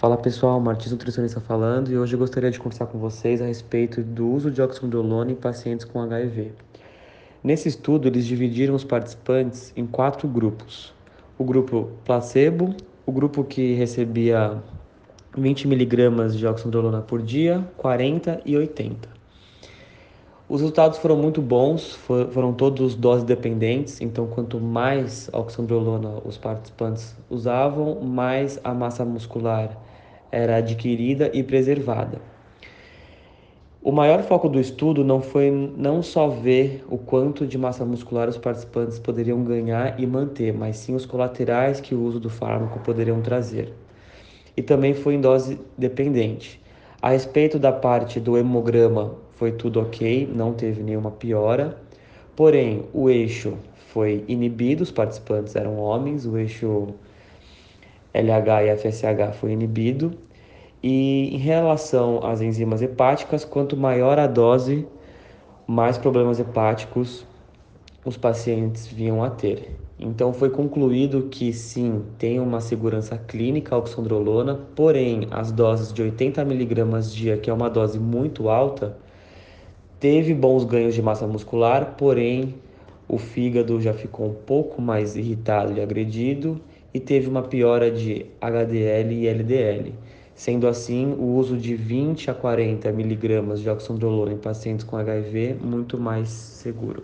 Fala pessoal, Martins Nutricionista falando e hoje eu gostaria de conversar com vocês a respeito do uso de oxandrolona em pacientes com HIV. Nesse estudo, eles dividiram os participantes em quatro grupos: o grupo placebo, o grupo que recebia 20 miligramas de oxandrolona por dia, 40 e 80. Os resultados foram muito bons, foram todos doses dependentes, então quanto mais oxandrolona os participantes usavam, mais a massa muscular era adquirida e preservada. O maior foco do estudo não foi não só ver o quanto de massa muscular os participantes poderiam ganhar e manter, mas sim os colaterais que o uso do fármaco poderiam trazer. E também foi em dose dependente. A respeito da parte do hemograma, foi tudo ok, não teve nenhuma piora. Porém, o eixo foi inibido, os participantes eram homens, o eixo LH e FSH foi inibido. E em relação às enzimas hepáticas, quanto maior a dose, mais problemas hepáticos os pacientes vinham a ter. Então foi concluído que sim, tem uma segurança clínica a oxandrolona, porém as doses de 80 mg dia, que é uma dose muito alta, teve bons ganhos de massa muscular, porém o fígado já ficou um pouco mais irritado e agredido e teve uma piora de HDL e LDL. Sendo assim, o uso de 20 a 40 miligramas de oxandrolona em pacientes com HIV muito mais seguro.